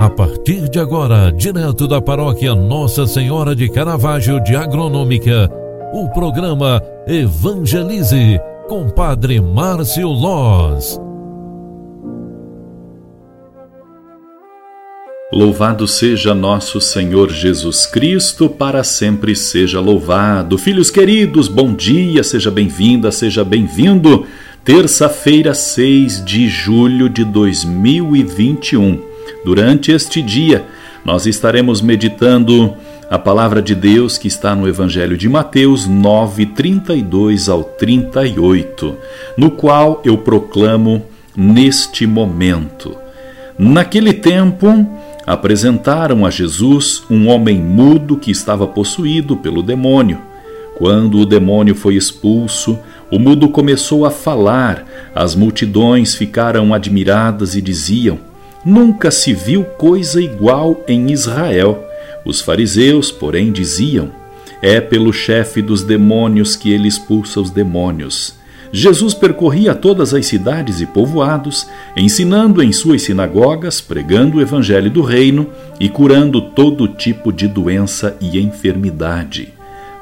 A partir de agora, direto da paróquia Nossa Senhora de Caravaggio de Agronômica, o programa Evangelize com Padre Márcio Loz. Louvado seja nosso Senhor Jesus Cristo, para sempre seja louvado. Filhos queridos, bom dia, seja bem-vinda, seja bem-vindo. Terça-feira, 6 de julho de 2021. Durante este dia, nós estaremos meditando a palavra de Deus que está no Evangelho de Mateus 9, 32 ao 38, no qual eu proclamo neste momento. Naquele tempo, apresentaram a Jesus um homem mudo que estava possuído pelo demônio. Quando o demônio foi expulso, o mudo começou a falar, as multidões ficaram admiradas e diziam: Nunca se viu coisa igual em Israel. Os fariseus, porém, diziam: É pelo chefe dos demônios que ele expulsa os demônios. Jesus percorria todas as cidades e povoados, ensinando em suas sinagogas, pregando o evangelho do reino e curando todo tipo de doença e enfermidade.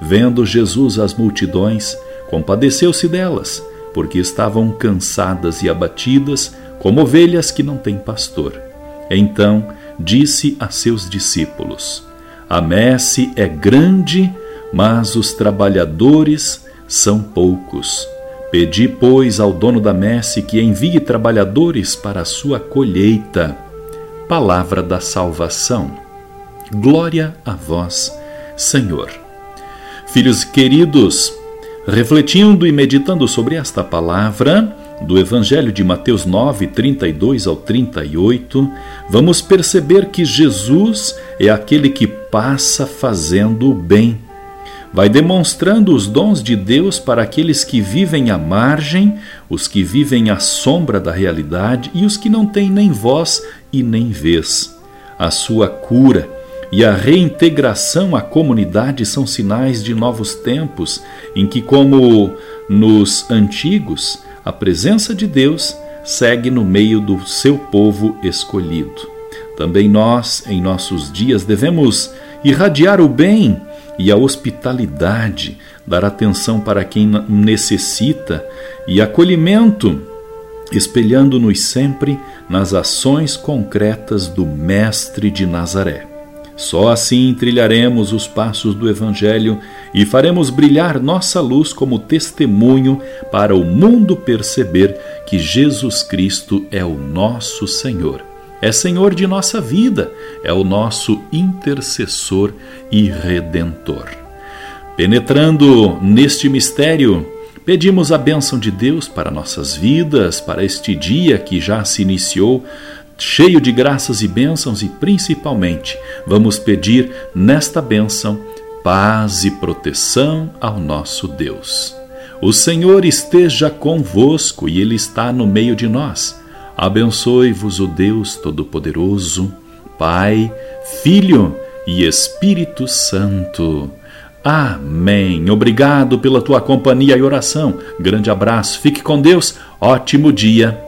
Vendo Jesus as multidões, compadeceu-se delas, porque estavam cansadas e abatidas, como ovelhas que não têm pastor. Então disse a seus discípulos: A messe é grande, mas os trabalhadores são poucos. Pedi, pois, ao dono da messe que envie trabalhadores para a sua colheita. Palavra da salvação. Glória a vós, Senhor. Filhos queridos, refletindo e meditando sobre esta palavra, do Evangelho de Mateus 9, 32 ao 38, vamos perceber que Jesus é aquele que passa fazendo o bem. Vai demonstrando os dons de Deus para aqueles que vivem à margem, os que vivem à sombra da realidade e os que não têm nem voz e nem vez. A sua cura e a reintegração à comunidade são sinais de novos tempos, em que, como nos antigos, a presença de Deus segue no meio do seu povo escolhido. Também nós, em nossos dias, devemos irradiar o bem e a hospitalidade, dar atenção para quem necessita e acolhimento, espelhando-nos sempre nas ações concretas do Mestre de Nazaré. Só assim trilharemos os passos do Evangelho e faremos brilhar nossa luz como testemunho para o mundo perceber que Jesus Cristo é o nosso Senhor. É Senhor de nossa vida, é o nosso intercessor e redentor. Penetrando neste mistério, pedimos a bênção de Deus para nossas vidas, para este dia que já se iniciou cheio de graças e bênçãos, e principalmente vamos pedir nesta bênção paz e proteção ao nosso Deus. O Senhor esteja convosco e Ele está no meio de nós. Abençoe-vos o Deus Todo-Poderoso, Pai, Filho e Espírito Santo. Amém. Obrigado pela tua companhia e oração. Grande abraço, fique com Deus, ótimo dia